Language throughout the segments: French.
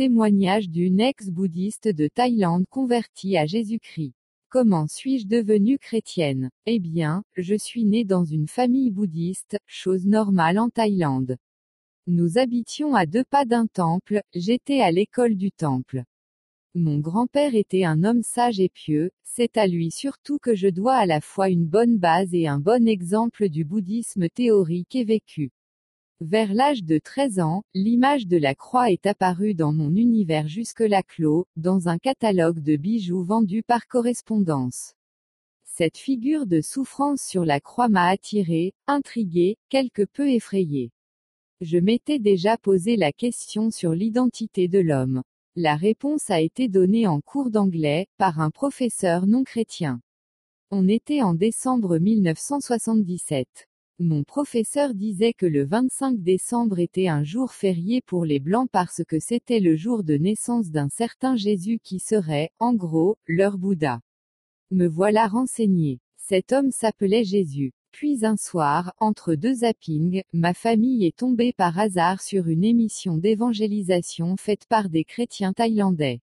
Témoignage d'une ex-bouddhiste de Thaïlande convertie à Jésus-Christ. Comment suis-je devenue chrétienne? Eh bien, je suis née dans une famille bouddhiste, chose normale en Thaïlande. Nous habitions à deux pas d'un temple, j'étais à l'école du temple. Mon grand-père était un homme sage et pieux, c'est à lui surtout que je dois à la fois une bonne base et un bon exemple du bouddhisme théorique et vécu. Vers l'âge de 13 ans, l'image de la croix est apparue dans mon univers jusque-là clos, dans un catalogue de bijoux vendus par correspondance. Cette figure de souffrance sur la croix m'a attiré, intrigué, quelque peu effrayé. Je m'étais déjà posé la question sur l'identité de l'homme. La réponse a été donnée en cours d'anglais, par un professeur non chrétien. On était en décembre 1977. Mon professeur disait que le 25 décembre était un jour férié pour les Blancs parce que c'était le jour de naissance d'un certain Jésus qui serait, en gros, leur Bouddha. Me voilà renseigné. Cet homme s'appelait Jésus. Puis un soir, entre deux zappings, ma famille est tombée par hasard sur une émission d'évangélisation faite par des chrétiens thaïlandais.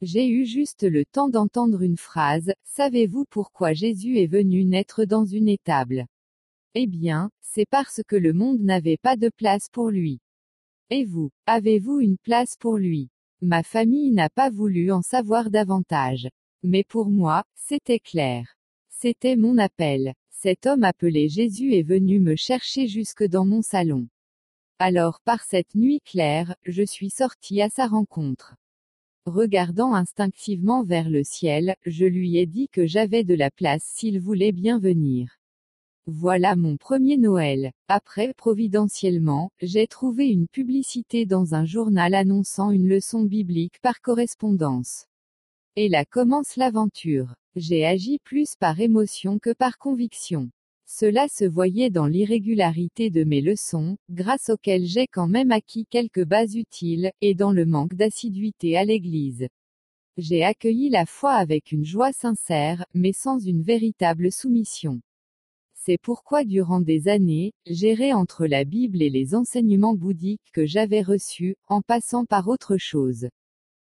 J'ai eu juste le temps d'entendre une phrase, Savez-vous pourquoi Jésus est venu naître dans une étable? Eh bien, c'est parce que le monde n'avait pas de place pour lui. Et vous, avez-vous une place pour lui? Ma famille n'a pas voulu en savoir davantage. Mais pour moi, c'était clair. C'était mon appel. Cet homme appelé Jésus est venu me chercher jusque dans mon salon. Alors par cette nuit claire, je suis sorti à sa rencontre. Regardant instinctivement vers le ciel, je lui ai dit que j'avais de la place s'il voulait bien venir. Voilà mon premier Noël. Après, providentiellement, j'ai trouvé une publicité dans un journal annonçant une leçon biblique par correspondance. Et là commence l'aventure. J'ai agi plus par émotion que par conviction. Cela se voyait dans l'irrégularité de mes leçons, grâce auxquelles j'ai quand même acquis quelques bases utiles, et dans le manque d'assiduité à l'église. J'ai accueilli la foi avec une joie sincère, mais sans une véritable soumission. C'est pourquoi durant des années, j'errais entre la Bible et les enseignements bouddhiques que j'avais reçus, en passant par autre chose.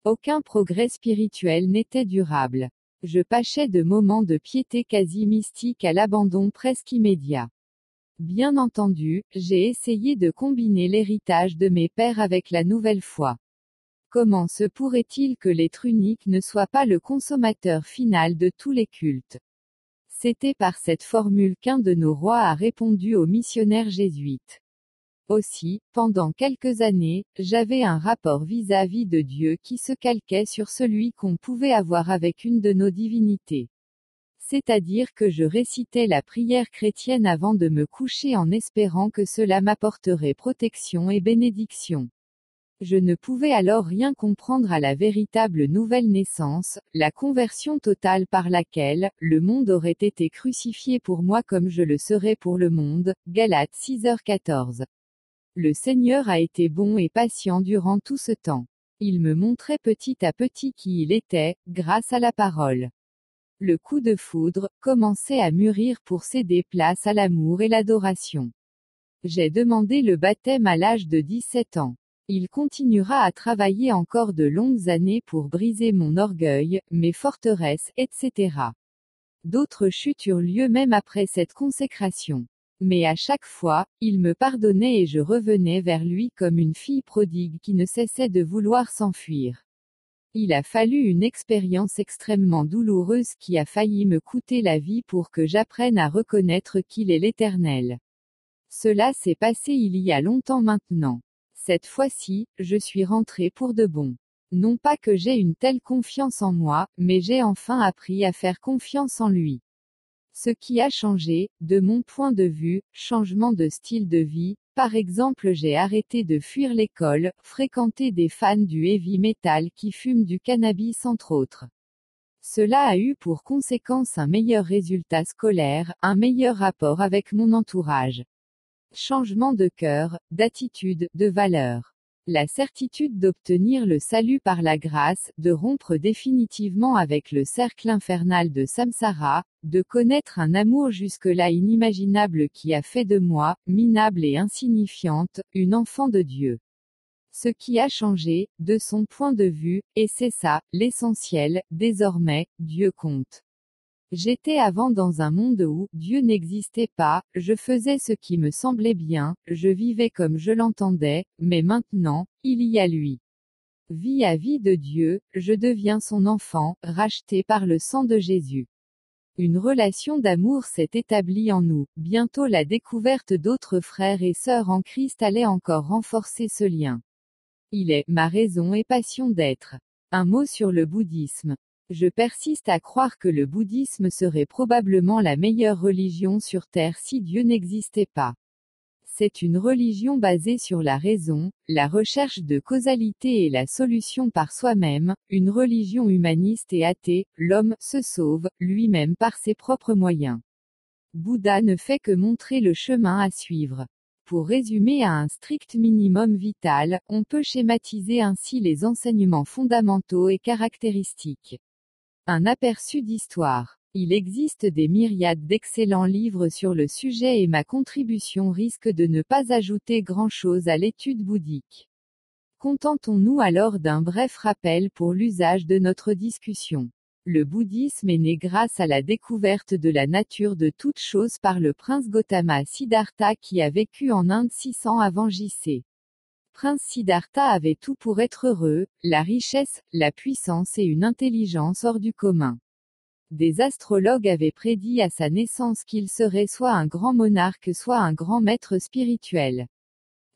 Aucun progrès spirituel n'était durable. Je pâchais de moments de piété quasi mystique à l'abandon presque immédiat. Bien entendu, j'ai essayé de combiner l'héritage de mes pères avec la nouvelle foi. Comment se pourrait-il que l'être unique ne soit pas le consommateur final de tous les cultes? C'était par cette formule qu'un de nos rois a répondu aux missionnaires jésuites. Aussi, pendant quelques années, j'avais un rapport vis-à-vis -vis de Dieu qui se calquait sur celui qu'on pouvait avoir avec une de nos divinités. C'est-à-dire que je récitais la prière chrétienne avant de me coucher en espérant que cela m'apporterait protection et bénédiction. Je ne pouvais alors rien comprendre à la véritable nouvelle naissance, la conversion totale par laquelle, le monde aurait été crucifié pour moi comme je le serais pour le monde. Galates 6h14. Le Seigneur a été bon et patient durant tout ce temps. Il me montrait petit à petit qui il était, grâce à la parole. Le coup de foudre commençait à mûrir pour céder place à l'amour et l'adoration. J'ai demandé le baptême à l'âge de 17 ans. Il continuera à travailler encore de longues années pour briser mon orgueil, mes forteresses, etc. D'autres chutes eurent lieu même après cette consécration. Mais à chaque fois, il me pardonnait et je revenais vers lui comme une fille prodigue qui ne cessait de vouloir s'enfuir. Il a fallu une expérience extrêmement douloureuse qui a failli me coûter la vie pour que j'apprenne à reconnaître qu'il est l'Éternel. Cela s'est passé il y a longtemps maintenant. Cette fois-ci, je suis rentré pour de bon. Non pas que j'ai une telle confiance en moi, mais j'ai enfin appris à faire confiance en lui. Ce qui a changé, de mon point de vue, changement de style de vie, par exemple j'ai arrêté de fuir l'école, fréquenter des fans du heavy metal qui fument du cannabis entre autres. Cela a eu pour conséquence un meilleur résultat scolaire, un meilleur rapport avec mon entourage. Changement de cœur, d'attitude, de valeur. La certitude d'obtenir le salut par la grâce, de rompre définitivement avec le cercle infernal de Samsara, de connaître un amour jusque-là inimaginable qui a fait de moi, minable et insignifiante, une enfant de Dieu. Ce qui a changé, de son point de vue, et c'est ça, l'essentiel, désormais, Dieu compte. J'étais avant dans un monde où Dieu n'existait pas, je faisais ce qui me semblait bien, je vivais comme je l'entendais, mais maintenant, il y a lui. Vie à vie de Dieu, je deviens son enfant, racheté par le sang de Jésus. Une relation d'amour s'est établie en nous, bientôt la découverte d'autres frères et sœurs en Christ allait encore renforcer ce lien. Il est ma raison et passion d'être. Un mot sur le bouddhisme. Je persiste à croire que le bouddhisme serait probablement la meilleure religion sur Terre si Dieu n'existait pas. C'est une religion basée sur la raison, la recherche de causalité et la solution par soi-même, une religion humaniste et athée, l'homme se sauve, lui-même par ses propres moyens. Bouddha ne fait que montrer le chemin à suivre. Pour résumer à un strict minimum vital, on peut schématiser ainsi les enseignements fondamentaux et caractéristiques. Un aperçu d'histoire. Il existe des myriades d'excellents livres sur le sujet et ma contribution risque de ne pas ajouter grand-chose à l'étude bouddhique. Contentons-nous alors d'un bref rappel pour l'usage de notre discussion. Le bouddhisme est né grâce à la découverte de la nature de toute chose par le prince Gautama Siddhartha qui a vécu en Inde 600 avant JC prince Siddhartha avait tout pour être heureux, la richesse, la puissance et une intelligence hors du commun. Des astrologues avaient prédit à sa naissance qu'il serait soit un grand monarque soit un grand maître spirituel.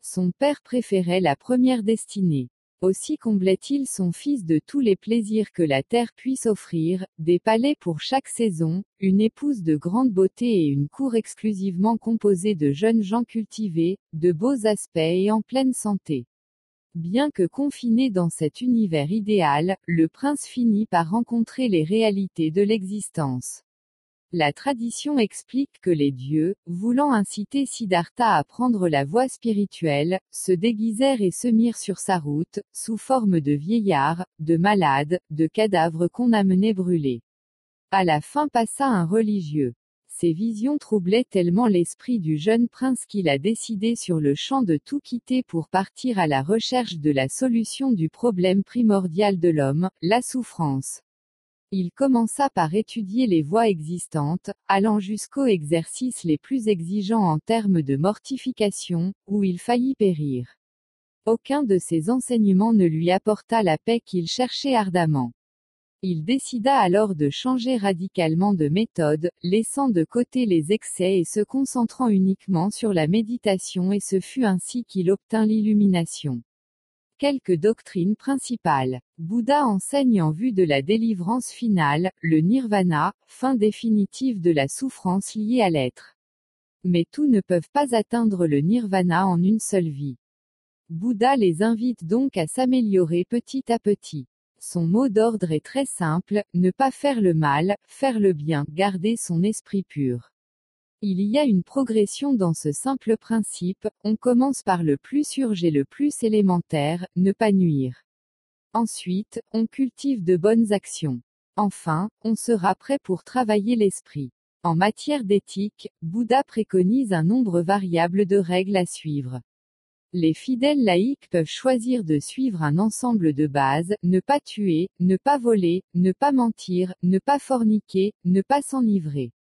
Son père préférait la première destinée. Aussi comblait-il son fils de tous les plaisirs que la terre puisse offrir, des palais pour chaque saison, une épouse de grande beauté et une cour exclusivement composée de jeunes gens cultivés, de beaux aspects et en pleine santé. Bien que confiné dans cet univers idéal, le prince finit par rencontrer les réalités de l'existence. La tradition explique que les dieux, voulant inciter Siddhartha à prendre la voie spirituelle, se déguisèrent et se mirent sur sa route, sous forme de vieillards, de malades, de cadavres qu'on amenait brûler. À la fin passa un religieux. Ces visions troublaient tellement l'esprit du jeune prince qu'il a décidé sur le champ de tout quitter pour partir à la recherche de la solution du problème primordial de l'homme, la souffrance. Il commença par étudier les voies existantes, allant jusqu'aux exercices les plus exigeants en termes de mortification, où il faillit périr. Aucun de ces enseignements ne lui apporta la paix qu'il cherchait ardemment. Il décida alors de changer radicalement de méthode, laissant de côté les excès et se concentrant uniquement sur la méditation et ce fut ainsi qu'il obtint l'illumination. Quelques doctrines principales. Bouddha enseigne en vue de la délivrance finale, le nirvana, fin définitive de la souffrance liée à l'être. Mais tous ne peuvent pas atteindre le nirvana en une seule vie. Bouddha les invite donc à s'améliorer petit à petit. Son mot d'ordre est très simple, ne pas faire le mal, faire le bien, garder son esprit pur. Il y a une progression dans ce simple principe, on commence par le plus surgé le plus élémentaire, ne pas nuire. Ensuite, on cultive de bonnes actions. Enfin, on sera prêt pour travailler l'esprit. En matière d'éthique, Bouddha préconise un nombre variable de règles à suivre. Les fidèles laïcs peuvent choisir de suivre un ensemble de bases, ne pas tuer, ne pas voler, ne pas mentir, ne pas forniquer, ne pas s'enivrer.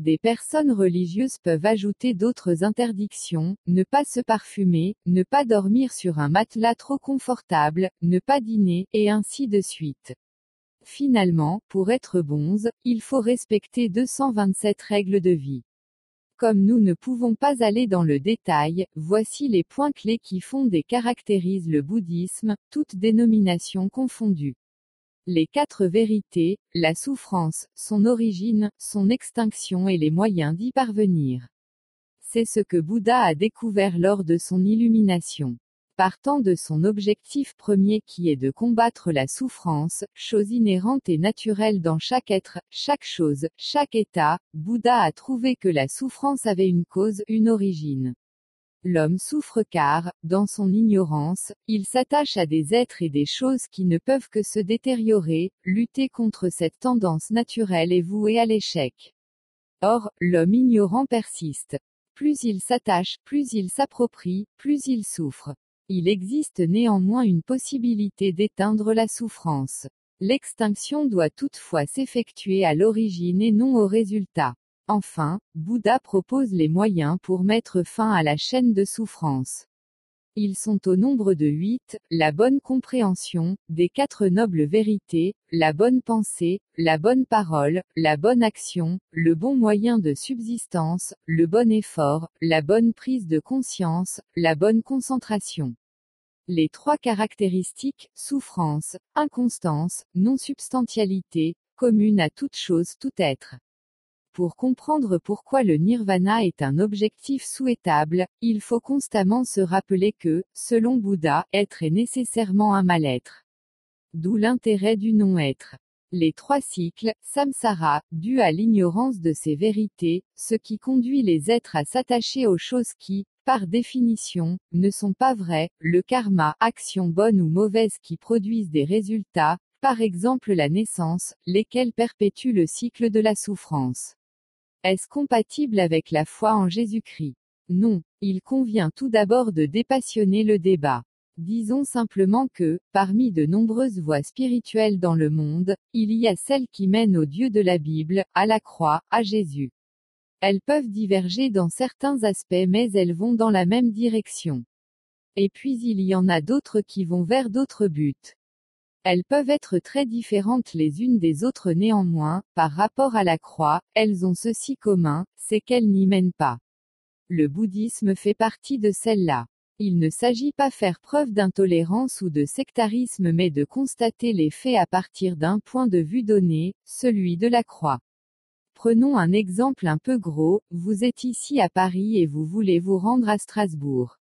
Des personnes religieuses peuvent ajouter d'autres interdictions, ne pas se parfumer, ne pas dormir sur un matelas trop confortable, ne pas dîner, et ainsi de suite. Finalement, pour être bonze, il faut respecter 227 règles de vie. Comme nous ne pouvons pas aller dans le détail, voici les points clés qui fondent et caractérisent le bouddhisme, toutes dénominations confondues les quatre vérités, la souffrance, son origine, son extinction et les moyens d'y parvenir. C'est ce que Bouddha a découvert lors de son illumination. Partant de son objectif premier qui est de combattre la souffrance, chose inhérente et naturelle dans chaque être, chaque chose, chaque état, Bouddha a trouvé que la souffrance avait une cause, une origine. L'homme souffre car, dans son ignorance, il s'attache à des êtres et des choses qui ne peuvent que se détériorer, lutter contre cette tendance naturelle est voué à l'échec. Or, l'homme ignorant persiste. Plus il s'attache, plus il s'approprie, plus il souffre. Il existe néanmoins une possibilité d'éteindre la souffrance. L'extinction doit toutefois s'effectuer à l'origine et non au résultat. Enfin, Bouddha propose les moyens pour mettre fin à la chaîne de souffrance. Ils sont au nombre de huit, la bonne compréhension, des quatre nobles vérités, la bonne pensée, la bonne parole, la bonne action, le bon moyen de subsistance, le bon effort, la bonne prise de conscience, la bonne concentration. Les trois caractéristiques, souffrance, inconstance, non-substantialité, communes à toute chose tout être. Pour comprendre pourquoi le nirvana est un objectif souhaitable, il faut constamment se rappeler que, selon Bouddha, être est nécessairement un mal-être. D'où l'intérêt du non-être. Les trois cycles, samsara, dus à l'ignorance de ces vérités, ce qui conduit les êtres à s'attacher aux choses qui, par définition, ne sont pas vraies, le karma, action bonne ou mauvaise qui produisent des résultats, par exemple la naissance, lesquels perpétuent le cycle de la souffrance. Est-ce compatible avec la foi en Jésus-Christ? Non. Il convient tout d'abord de dépassionner le débat. Disons simplement que, parmi de nombreuses voies spirituelles dans le monde, il y a celles qui mènent au Dieu de la Bible, à la croix, à Jésus. Elles peuvent diverger dans certains aspects mais elles vont dans la même direction. Et puis il y en a d'autres qui vont vers d'autres buts. Elles peuvent être très différentes les unes des autres néanmoins, par rapport à la croix, elles ont ceci commun, c'est qu'elles n'y mènent pas. Le bouddhisme fait partie de celle-là. Il ne s'agit pas faire preuve d'intolérance ou de sectarisme mais de constater les faits à partir d'un point de vue donné, celui de la croix. Prenons un exemple un peu gros, vous êtes ici à Paris et vous voulez vous rendre à Strasbourg.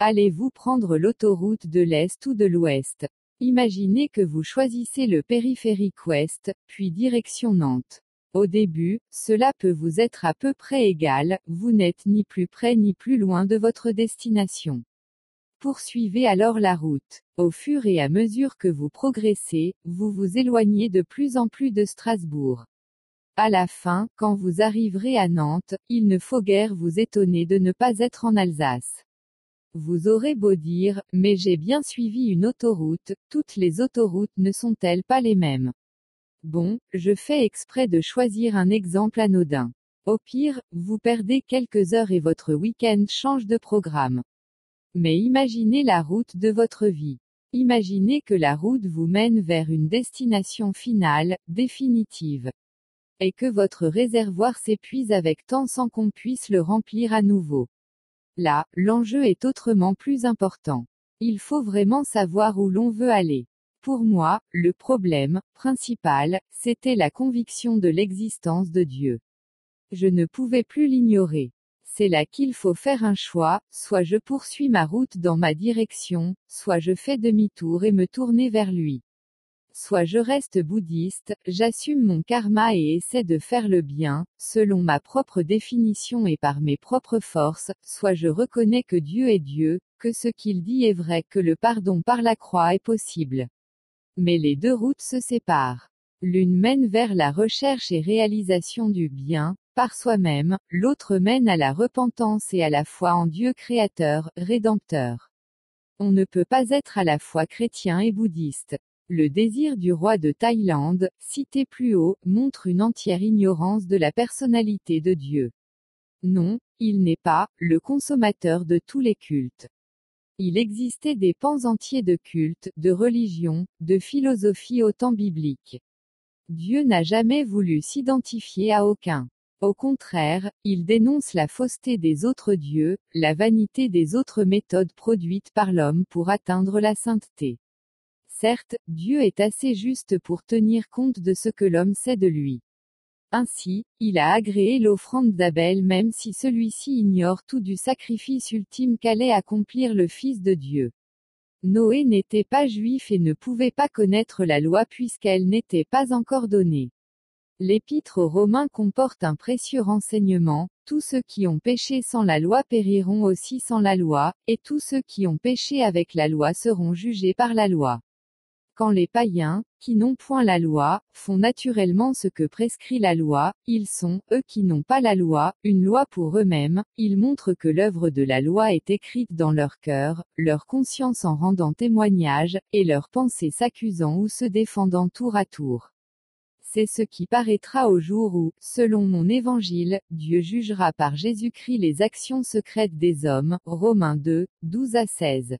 Allez-vous prendre l'autoroute de l'Est ou de l'Ouest? Imaginez que vous choisissez le périphérique ouest, puis direction Nantes. Au début, cela peut vous être à peu près égal, vous n'êtes ni plus près ni plus loin de votre destination. Poursuivez alors la route. Au fur et à mesure que vous progressez, vous vous éloignez de plus en plus de Strasbourg. À la fin, quand vous arriverez à Nantes, il ne faut guère vous étonner de ne pas être en Alsace. Vous aurez beau dire, mais j'ai bien suivi une autoroute, toutes les autoroutes ne sont-elles pas les mêmes? Bon, je fais exprès de choisir un exemple anodin. Au pire, vous perdez quelques heures et votre week-end change de programme. Mais imaginez la route de votre vie. Imaginez que la route vous mène vers une destination finale, définitive. Et que votre réservoir s'épuise avec tant sans qu'on puisse le remplir à nouveau. Là, l'enjeu est autrement plus important. Il faut vraiment savoir où l'on veut aller. Pour moi, le problème, principal, c'était la conviction de l'existence de Dieu. Je ne pouvais plus l'ignorer. C'est là qu'il faut faire un choix, soit je poursuis ma route dans ma direction, soit je fais demi-tour et me tourner vers lui soit je reste bouddhiste, j'assume mon karma et essaie de faire le bien, selon ma propre définition et par mes propres forces, soit je reconnais que Dieu est Dieu, que ce qu'il dit est vrai, que le pardon par la croix est possible. Mais les deux routes se séparent. L'une mène vers la recherche et réalisation du bien, par soi-même, l'autre mène à la repentance et à la foi en Dieu créateur, rédempteur. On ne peut pas être à la fois chrétien et bouddhiste. Le désir du roi de Thaïlande, cité plus haut, montre une entière ignorance de la personnalité de Dieu. Non, il n'est pas, le consommateur de tous les cultes. Il existait des pans entiers de cultes, de religions, de philosophie au temps biblique. Dieu n'a jamais voulu s'identifier à aucun. Au contraire, il dénonce la fausseté des autres dieux, la vanité des autres méthodes produites par l'homme pour atteindre la sainteté. Certes, Dieu est assez juste pour tenir compte de ce que l'homme sait de lui. Ainsi, il a agréé l'offrande d'Abel même si celui-ci ignore tout du sacrifice ultime qu'allait accomplir le Fils de Dieu. Noé n'était pas juif et ne pouvait pas connaître la loi puisqu'elle n'était pas encore donnée. L'épître aux Romains comporte un précieux renseignement, tous ceux qui ont péché sans la loi périront aussi sans la loi, et tous ceux qui ont péché avec la loi seront jugés par la loi. Quand les païens, qui n'ont point la loi, font naturellement ce que prescrit la loi, ils sont, eux qui n'ont pas la loi, une loi pour eux-mêmes, ils montrent que l'œuvre de la loi est écrite dans leur cœur, leur conscience en rendant témoignage, et leurs pensées s'accusant ou se défendant tour à tour. C'est ce qui paraîtra au jour où, selon mon évangile, Dieu jugera par Jésus-Christ les actions secrètes des hommes. Romains 2, 12 à 16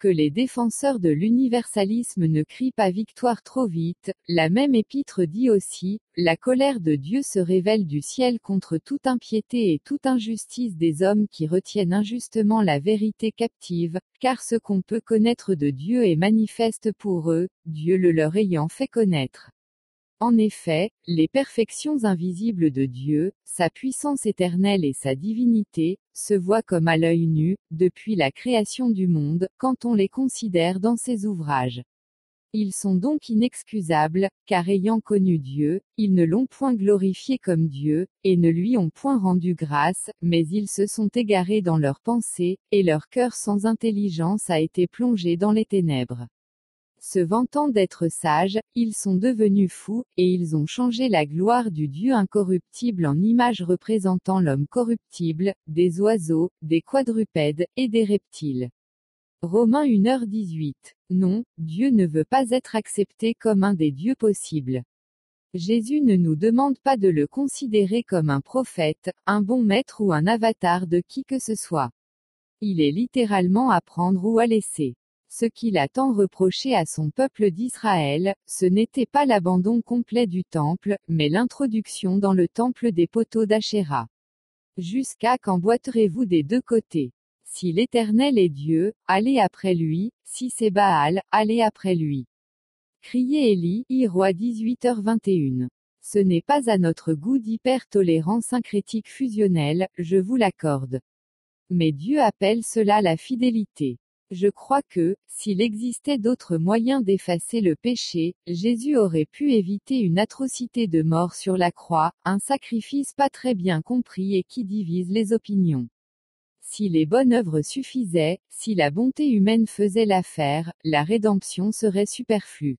que les défenseurs de l'universalisme ne crient pas victoire trop vite, la même épître dit aussi, la colère de Dieu se révèle du ciel contre toute impiété et toute injustice des hommes qui retiennent injustement la vérité captive, car ce qu'on peut connaître de Dieu est manifeste pour eux, Dieu le leur ayant fait connaître. En effet, les perfections invisibles de Dieu, sa puissance éternelle et sa divinité, se voient comme à l'œil nu, depuis la création du monde, quand on les considère dans ses ouvrages. Ils sont donc inexcusables, car ayant connu Dieu, ils ne l'ont point glorifié comme Dieu, et ne lui ont point rendu grâce, mais ils se sont égarés dans leurs pensées, et leur cœur sans intelligence a été plongé dans les ténèbres. Se vantant d'être sages, ils sont devenus fous, et ils ont changé la gloire du Dieu incorruptible en image représentant l'homme corruptible, des oiseaux, des quadrupèdes, et des reptiles. Romains 1h18. Non, Dieu ne veut pas être accepté comme un des dieux possibles. Jésus ne nous demande pas de le considérer comme un prophète, un bon maître ou un avatar de qui que ce soit. Il est littéralement à prendre ou à laisser. Ce qu'il a tant reproché à son peuple d'Israël, ce n'était pas l'abandon complet du temple, mais l'introduction dans le temple des poteaux d'Achéra. Jusqu'à quand boiterez-vous des deux côtés? Si l'Éternel est Dieu, allez après lui, si c'est Baal, allez après lui. Criez Élie, roi 18h21. Ce n'est pas à notre goût d'hyper-tolérance syncrétique fusionnelle, je vous l'accorde. Mais Dieu appelle cela la fidélité. Je crois que, s'il existait d'autres moyens d'effacer le péché, Jésus aurait pu éviter une atrocité de mort sur la croix, un sacrifice pas très bien compris et qui divise les opinions. Si les bonnes œuvres suffisaient, si la bonté humaine faisait l'affaire, la rédemption serait superflue.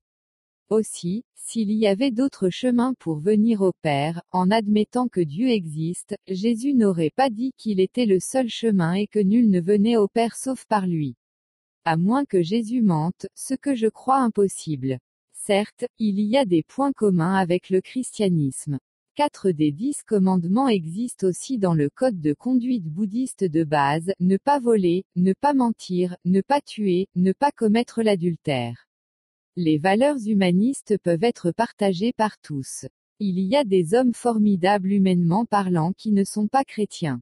Aussi, s'il y avait d'autres chemins pour venir au Père, en admettant que Dieu existe, Jésus n'aurait pas dit qu'il était le seul chemin et que nul ne venait au Père sauf par lui. À moins que Jésus mente, ce que je crois impossible. Certes, il y a des points communs avec le christianisme. Quatre des dix commandements existent aussi dans le code de conduite bouddhiste de base, ne pas voler, ne pas mentir, ne pas tuer, ne pas commettre l'adultère. Les valeurs humanistes peuvent être partagées par tous. Il y a des hommes formidables humainement parlant qui ne sont pas chrétiens.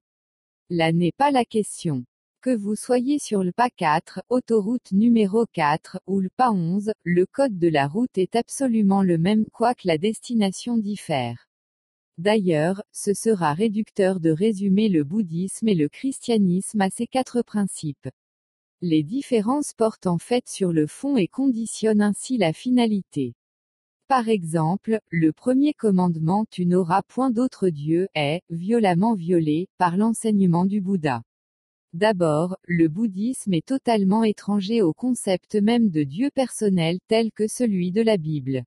Là n'est pas la question. Que vous soyez sur le pas 4, autoroute numéro 4, ou le pas 11, le code de la route est absolument le même quoique la destination diffère. D'ailleurs, ce sera réducteur de résumer le bouddhisme et le christianisme à ces quatre principes. Les différences portent en fait sur le fond et conditionnent ainsi la finalité. Par exemple, le premier commandement Tu n'auras point d'autre Dieu est, violemment violé, par l'enseignement du Bouddha. D'abord, le bouddhisme est totalement étranger au concept même de Dieu personnel tel que celui de la Bible.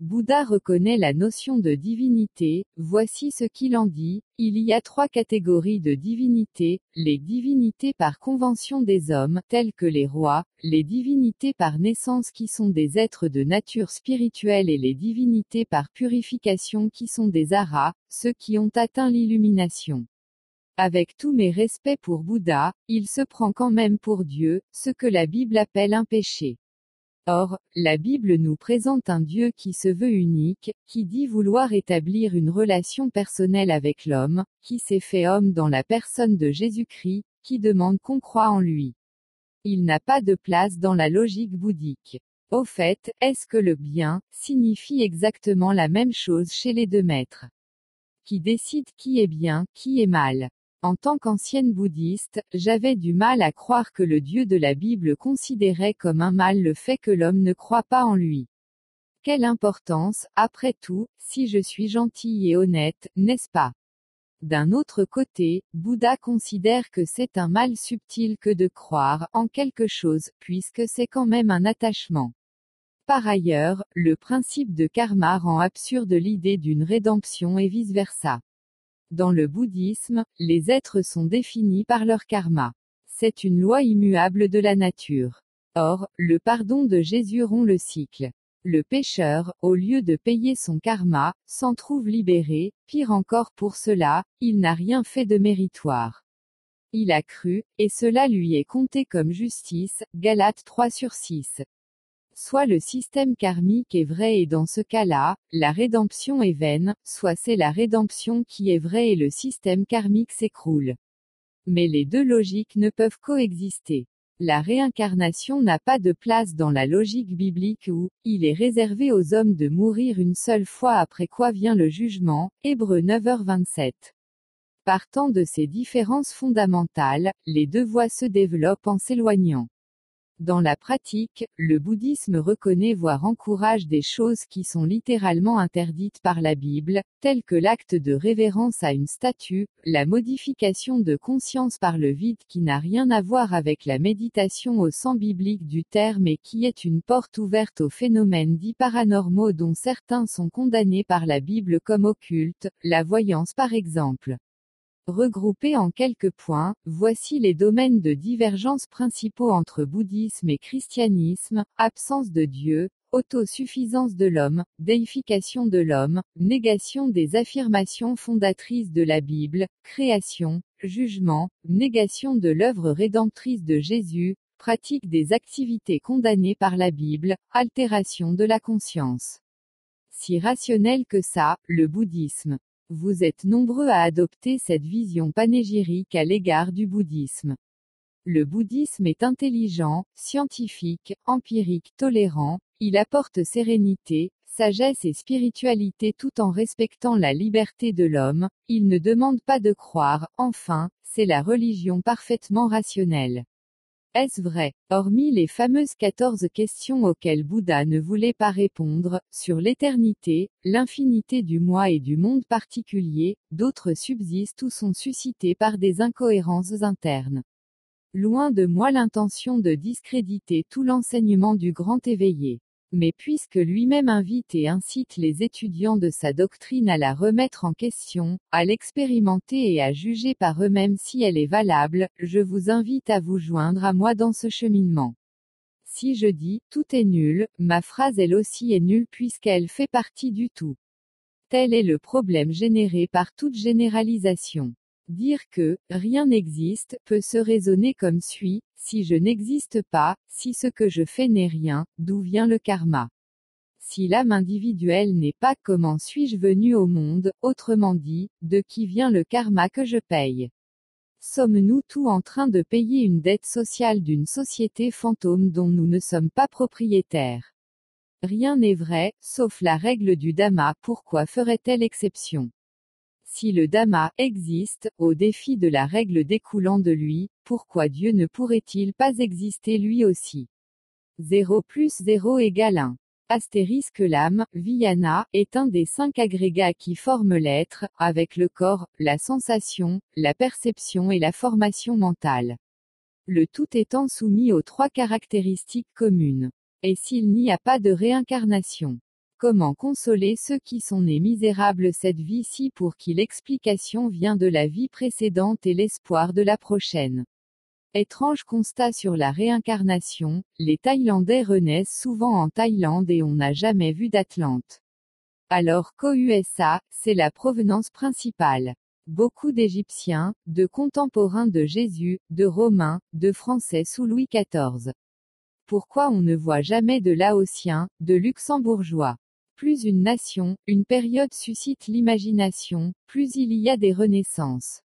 Bouddha reconnaît la notion de divinité, voici ce qu'il en dit, il y a trois catégories de divinités, les divinités par convention des hommes, telles que les rois, les divinités par naissance qui sont des êtres de nature spirituelle et les divinités par purification qui sont des aras, ceux qui ont atteint l'illumination. Avec tous mes respects pour Bouddha, il se prend quand même pour Dieu, ce que la Bible appelle un péché. Or, la Bible nous présente un Dieu qui se veut unique, qui dit vouloir établir une relation personnelle avec l'homme, qui s'est fait homme dans la personne de Jésus-Christ, qui demande qu'on croit en lui. Il n'a pas de place dans la logique bouddhique. Au fait, est-ce que le bien signifie exactement la même chose chez les deux maîtres? Qui décide qui est bien, qui est mal? En tant qu'ancienne bouddhiste, j'avais du mal à croire que le Dieu de la Bible considérait comme un mal le fait que l'homme ne croit pas en lui. Quelle importance, après tout, si je suis gentil et honnête, n'est-ce pas? D'un autre côté, Bouddha considère que c'est un mal subtil que de croire en quelque chose, puisque c'est quand même un attachement. Par ailleurs, le principe de karma rend absurde l'idée d'une rédemption et vice-versa. Dans le bouddhisme, les êtres sont définis par leur karma. C'est une loi immuable de la nature. Or, le pardon de Jésus rompt le cycle. Le pécheur, au lieu de payer son karma, s'en trouve libéré, pire encore pour cela, il n'a rien fait de méritoire. Il a cru, et cela lui est compté comme justice, Galates 3 sur 6. Soit le système karmique est vrai et dans ce cas-là, la rédemption est vaine, soit c'est la rédemption qui est vraie et le système karmique s'écroule. Mais les deux logiques ne peuvent coexister. La réincarnation n'a pas de place dans la logique biblique où, il est réservé aux hommes de mourir une seule fois après quoi vient le jugement, Hébreu 9h27. Partant de ces différences fondamentales, les deux voies se développent en s'éloignant. Dans la pratique, le bouddhisme reconnaît voire encourage des choses qui sont littéralement interdites par la Bible, telles que l'acte de révérence à une statue, la modification de conscience par le vide qui n'a rien à voir avec la méditation au sens biblique du terme et qui est une porte ouverte aux phénomènes dits paranormaux dont certains sont condamnés par la Bible comme occultes, la voyance par exemple. Regroupés en quelques points, voici les domaines de divergence principaux entre bouddhisme et christianisme, absence de Dieu, autosuffisance de l'homme, déification de l'homme, négation des affirmations fondatrices de la Bible, création, jugement, négation de l'œuvre rédemptrice de Jésus, pratique des activités condamnées par la Bible, altération de la conscience. Si rationnel que ça, le bouddhisme. Vous êtes nombreux à adopter cette vision panégyrique à l'égard du bouddhisme. Le bouddhisme est intelligent, scientifique, empirique, tolérant, il apporte sérénité, sagesse et spiritualité tout en respectant la liberté de l'homme, il ne demande pas de croire, enfin, c'est la religion parfaitement rationnelle. Est-ce vrai? Hormis les fameuses 14 questions auxquelles Bouddha ne voulait pas répondre, sur l'éternité, l'infinité du moi et du monde particulier, d'autres subsistent ou sont suscités par des incohérences internes. Loin de moi l'intention de discréditer tout l'enseignement du grand éveillé. Mais puisque lui-même invite et incite les étudiants de sa doctrine à la remettre en question, à l'expérimenter et à juger par eux-mêmes si elle est valable, je vous invite à vous joindre à moi dans ce cheminement. Si je dis tout est nul, ma phrase elle aussi est nulle puisqu'elle fait partie du tout. Tel est le problème généré par toute généralisation. Dire que rien n'existe peut se raisonner comme suit, si je n'existe pas, si ce que je fais n'est rien, d'où vient le karma? Si l'âme individuelle n'est pas, comment suis-je venu au monde, autrement dit, de qui vient le karma que je paye? Sommes-nous tous en train de payer une dette sociale d'une société fantôme dont nous ne sommes pas propriétaires? Rien n'est vrai, sauf la règle du Dhamma, pourquoi ferait-elle exception? Si le Dhamma existe, au défi de la règle découlant de lui, pourquoi Dieu ne pourrait-il pas exister lui aussi? 0 plus 0 égale 1. Astérisque l'âme, Viyana, est un des cinq agrégats qui forment l'être, avec le corps, la sensation, la perception et la formation mentale. Le tout étant soumis aux trois caractéristiques communes. Et s'il n'y a pas de réincarnation? Comment consoler ceux qui sont nés misérables cette vie-ci pour qui l'explication vient de la vie précédente et l'espoir de la prochaine? Étrange constat sur la réincarnation, les Thaïlandais renaissent souvent en Thaïlande et on n'a jamais vu d'Atlante. Alors qu'au-USA, c'est la provenance principale. Beaucoup d'Égyptiens, de contemporains de Jésus, de Romains, de Français sous Louis XIV. Pourquoi on ne voit jamais de Laotiens, de Luxembourgeois? Plus une nation, une période suscite l'imagination, plus il y a des renaissances.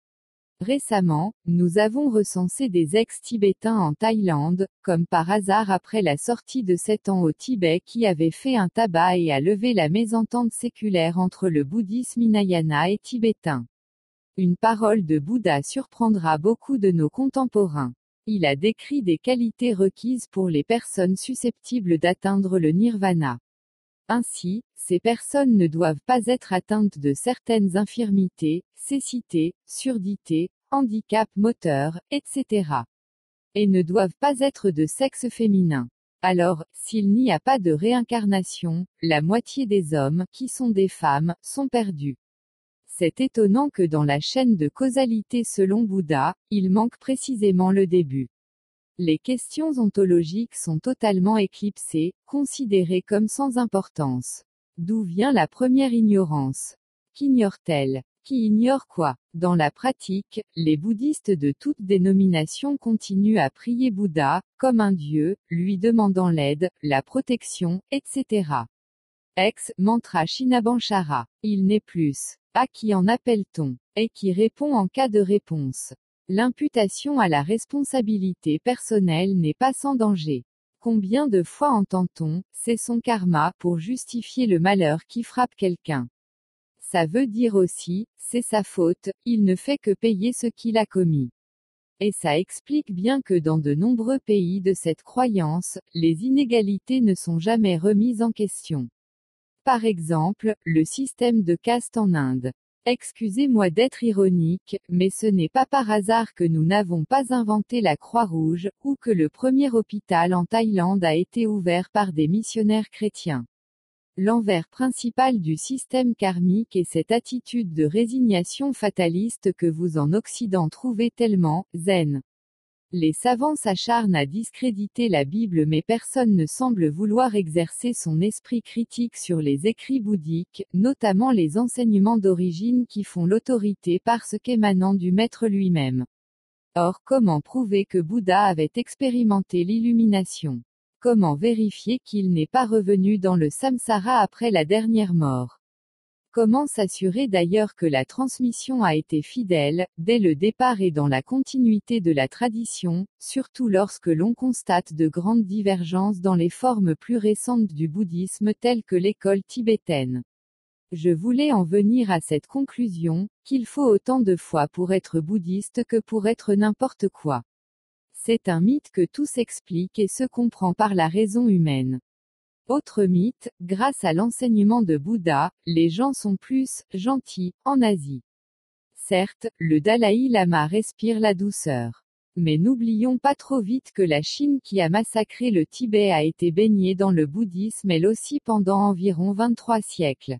Récemment, nous avons recensé des ex-tibétains en Thaïlande, comme par hasard après la sortie de sept ans au Tibet qui avait fait un tabac et a levé la mésentente séculaire entre le bouddhisme hinayana et tibétain. Une parole de Bouddha surprendra beaucoup de nos contemporains. Il a décrit des qualités requises pour les personnes susceptibles d'atteindre le nirvana. Ainsi, ces personnes ne doivent pas être atteintes de certaines infirmités, cécité, surdité, handicap moteur, etc. Et ne doivent pas être de sexe féminin. Alors, s'il n'y a pas de réincarnation, la moitié des hommes, qui sont des femmes, sont perdus. C'est étonnant que dans la chaîne de causalité selon Bouddha, il manque précisément le début. Les questions ontologiques sont totalement éclipsées, considérées comme sans importance. D'où vient la première ignorance? Qu'ignore-t-elle Qui ignore quoi? Dans la pratique, les bouddhistes de toutes dénominations continuent à prier Bouddha, comme un dieu, lui demandant l'aide, la protection, etc. Ex, mantra Shinabanchara. Il n'est plus. À qui en appelle-t-on? Et qui répond en cas de réponse? L'imputation à la responsabilité personnelle n'est pas sans danger. Combien de fois entend-on, c'est son karma pour justifier le malheur qui frappe quelqu'un Ça veut dire aussi, c'est sa faute, il ne fait que payer ce qu'il a commis. Et ça explique bien que dans de nombreux pays de cette croyance, les inégalités ne sont jamais remises en question. Par exemple, le système de caste en Inde. Excusez-moi d'être ironique, mais ce n'est pas par hasard que nous n'avons pas inventé la Croix-Rouge, ou que le premier hôpital en Thaïlande a été ouvert par des missionnaires chrétiens. L'envers principal du système karmique est cette attitude de résignation fataliste que vous en Occident trouvez tellement, zen. Les savants s'acharnent à discréditer la Bible mais personne ne semble vouloir exercer son esprit critique sur les écrits bouddhiques, notamment les enseignements d'origine qui font l'autorité parce qu'émanant du maître lui-même. Or comment prouver que Bouddha avait expérimenté l'illumination? Comment vérifier qu'il n'est pas revenu dans le samsara après la dernière mort? Comment s'assurer d'ailleurs que la transmission a été fidèle, dès le départ et dans la continuité de la tradition, surtout lorsque l'on constate de grandes divergences dans les formes plus récentes du bouddhisme telles que l'école tibétaine? Je voulais en venir à cette conclusion, qu'il faut autant de foi pour être bouddhiste que pour être n'importe quoi. C'est un mythe que tout s'explique et se comprend par la raison humaine. Autre mythe, grâce à l'enseignement de Bouddha, les gens sont plus gentils en Asie. Certes, le Dalai Lama respire la douceur. Mais n'oublions pas trop vite que la Chine qui a massacré le Tibet a été baignée dans le bouddhisme elle aussi pendant environ 23 siècles.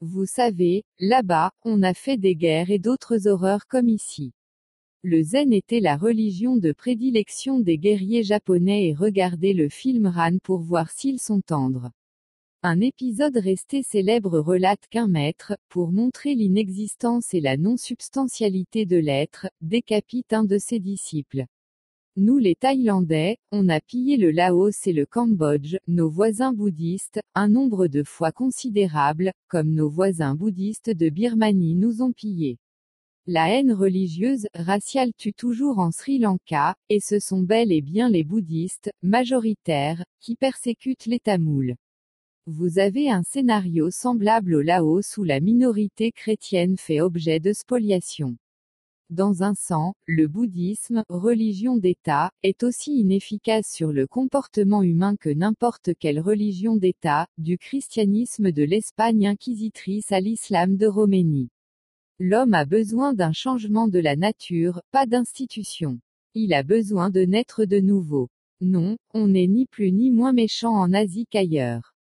Vous savez, là-bas, on a fait des guerres et d'autres horreurs comme ici. Le zen était la religion de prédilection des guerriers japonais et regardez le film Ran pour voir s'ils sont tendres. Un épisode resté célèbre relate qu'un maître, pour montrer l'inexistence et la non-substantialité de l'être, décapite un de ses disciples. Nous les Thaïlandais, on a pillé le Laos et le Cambodge, nos voisins bouddhistes, un nombre de fois considérable, comme nos voisins bouddhistes de Birmanie nous ont pillés. La haine religieuse, raciale tue toujours en Sri Lanka, et ce sont bel et bien les bouddhistes, majoritaires, qui persécutent les Tamouls. Vous avez un scénario semblable au Laos où la minorité chrétienne fait objet de spoliation. Dans un sens, le bouddhisme, religion d'État, est aussi inefficace sur le comportement humain que n'importe quelle religion d'État, du christianisme de l'Espagne inquisitrice à l'islam de Roménie. L'homme a besoin d'un changement de la nature, pas d'institution. Il a besoin de naître de nouveau. Non, on n'est ni plus ni moins méchant en Asie qu'ailleurs.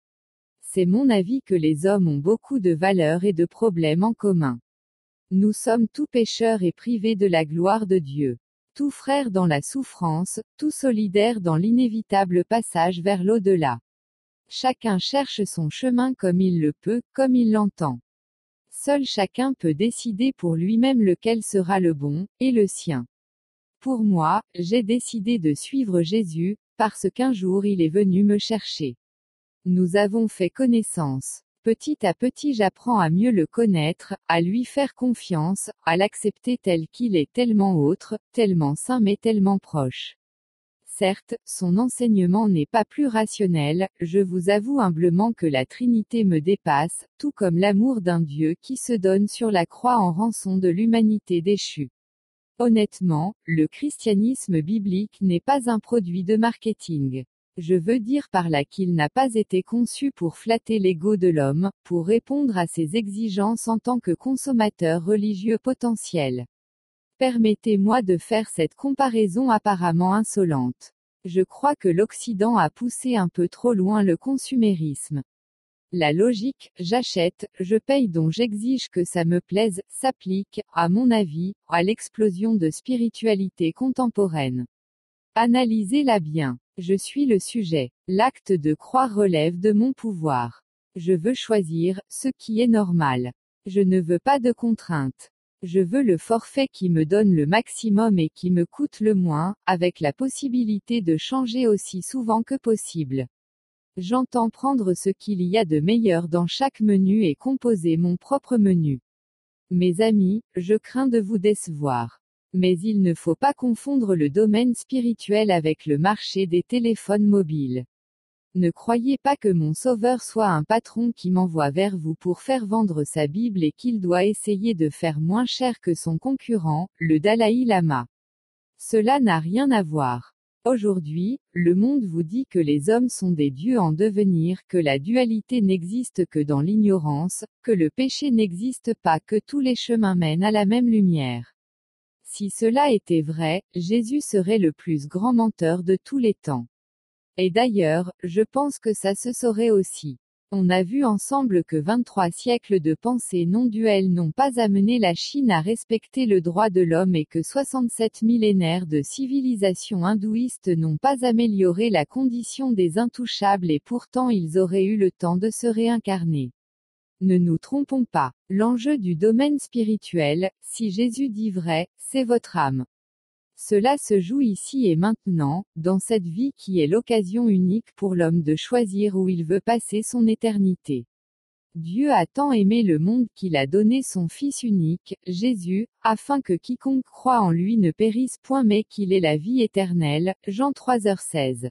C'est mon avis que les hommes ont beaucoup de valeurs et de problèmes en commun. Nous sommes tous pécheurs et privés de la gloire de Dieu. Tous frères dans la souffrance, tous solidaires dans l'inévitable passage vers l'au-delà. Chacun cherche son chemin comme il le peut, comme il l'entend. Seul chacun peut décider pour lui-même lequel sera le bon, et le sien. Pour moi, j'ai décidé de suivre Jésus, parce qu'un jour il est venu me chercher. Nous avons fait connaissance. Petit à petit j'apprends à mieux le connaître, à lui faire confiance, à l'accepter tel qu'il est tellement autre, tellement saint mais tellement proche. Certes, son enseignement n'est pas plus rationnel, je vous avoue humblement que la Trinité me dépasse, tout comme l'amour d'un Dieu qui se donne sur la croix en rançon de l'humanité déchue. Honnêtement, le christianisme biblique n'est pas un produit de marketing. Je veux dire par là qu'il n'a pas été conçu pour flatter l'ego de l'homme, pour répondre à ses exigences en tant que consommateur religieux potentiel. Permettez-moi de faire cette comparaison apparemment insolente. Je crois que l'Occident a poussé un peu trop loin le consumérisme. La logique, j'achète, je paye dont j'exige que ça me plaise, s'applique, à mon avis, à l'explosion de spiritualité contemporaine. Analysez-la bien. Je suis le sujet. L'acte de croire relève de mon pouvoir. Je veux choisir, ce qui est normal. Je ne veux pas de contraintes. Je veux le forfait qui me donne le maximum et qui me coûte le moins, avec la possibilité de changer aussi souvent que possible. J'entends prendre ce qu'il y a de meilleur dans chaque menu et composer mon propre menu. Mes amis, je crains de vous décevoir. Mais il ne faut pas confondre le domaine spirituel avec le marché des téléphones mobiles. Ne croyez pas que mon sauveur soit un patron qui m'envoie vers vous pour faire vendre sa Bible et qu'il doit essayer de faire moins cher que son concurrent, le Dalai Lama. Cela n'a rien à voir. Aujourd'hui, le monde vous dit que les hommes sont des dieux en devenir, que la dualité n'existe que dans l'ignorance, que le péché n'existe pas, que tous les chemins mènent à la même lumière. Si cela était vrai, Jésus serait le plus grand menteur de tous les temps. Et d'ailleurs, je pense que ça se saurait aussi. On a vu ensemble que 23 siècles de pensée non duelle n'ont pas amené la Chine à respecter le droit de l'homme et que 67 millénaires de civilisation hindouiste n'ont pas amélioré la condition des intouchables et pourtant ils auraient eu le temps de se réincarner. Ne nous trompons pas. L'enjeu du domaine spirituel, si Jésus dit vrai, c'est votre âme. Cela se joue ici et maintenant, dans cette vie qui est l'occasion unique pour l'homme de choisir où il veut passer son éternité. Dieu a tant aimé le monde qu'il a donné son Fils unique, Jésus, afin que quiconque croit en lui ne périsse point mais qu'il ait la vie éternelle. Jean 3h16.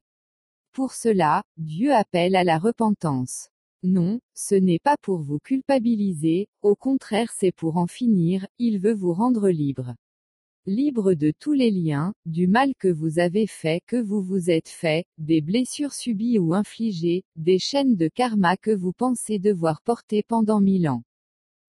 Pour cela, Dieu appelle à la repentance. Non, ce n'est pas pour vous culpabiliser, au contraire c'est pour en finir, il veut vous rendre libre. Libre de tous les liens, du mal que vous avez fait, que vous vous êtes fait, des blessures subies ou infligées, des chaînes de karma que vous pensez devoir porter pendant mille ans.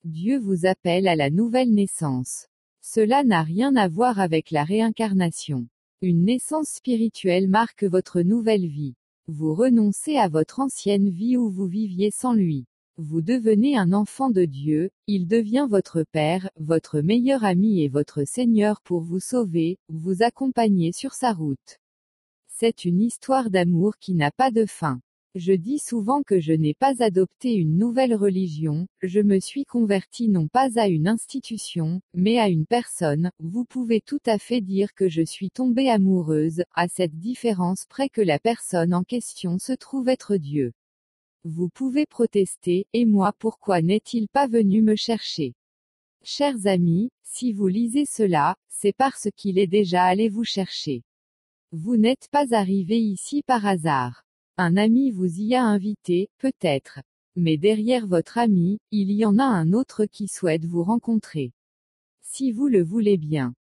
Dieu vous appelle à la nouvelle naissance. Cela n'a rien à voir avec la réincarnation. Une naissance spirituelle marque votre nouvelle vie. Vous renoncez à votre ancienne vie où vous viviez sans lui. Vous devenez un enfant de Dieu, il devient votre Père, votre meilleur ami et votre Seigneur pour vous sauver, vous accompagner sur sa route. C'est une histoire d'amour qui n'a pas de fin. Je dis souvent que je n'ai pas adopté une nouvelle religion, je me suis converti non pas à une institution, mais à une personne, vous pouvez tout à fait dire que je suis tombée amoureuse, à cette différence près que la personne en question se trouve être Dieu. Vous pouvez protester, et moi pourquoi n'est-il pas venu me chercher? Chers amis, si vous lisez cela, c'est parce qu'il est déjà allé vous chercher. Vous n'êtes pas arrivé ici par hasard. Un ami vous y a invité, peut-être. Mais derrière votre ami, il y en a un autre qui souhaite vous rencontrer. Si vous le voulez bien.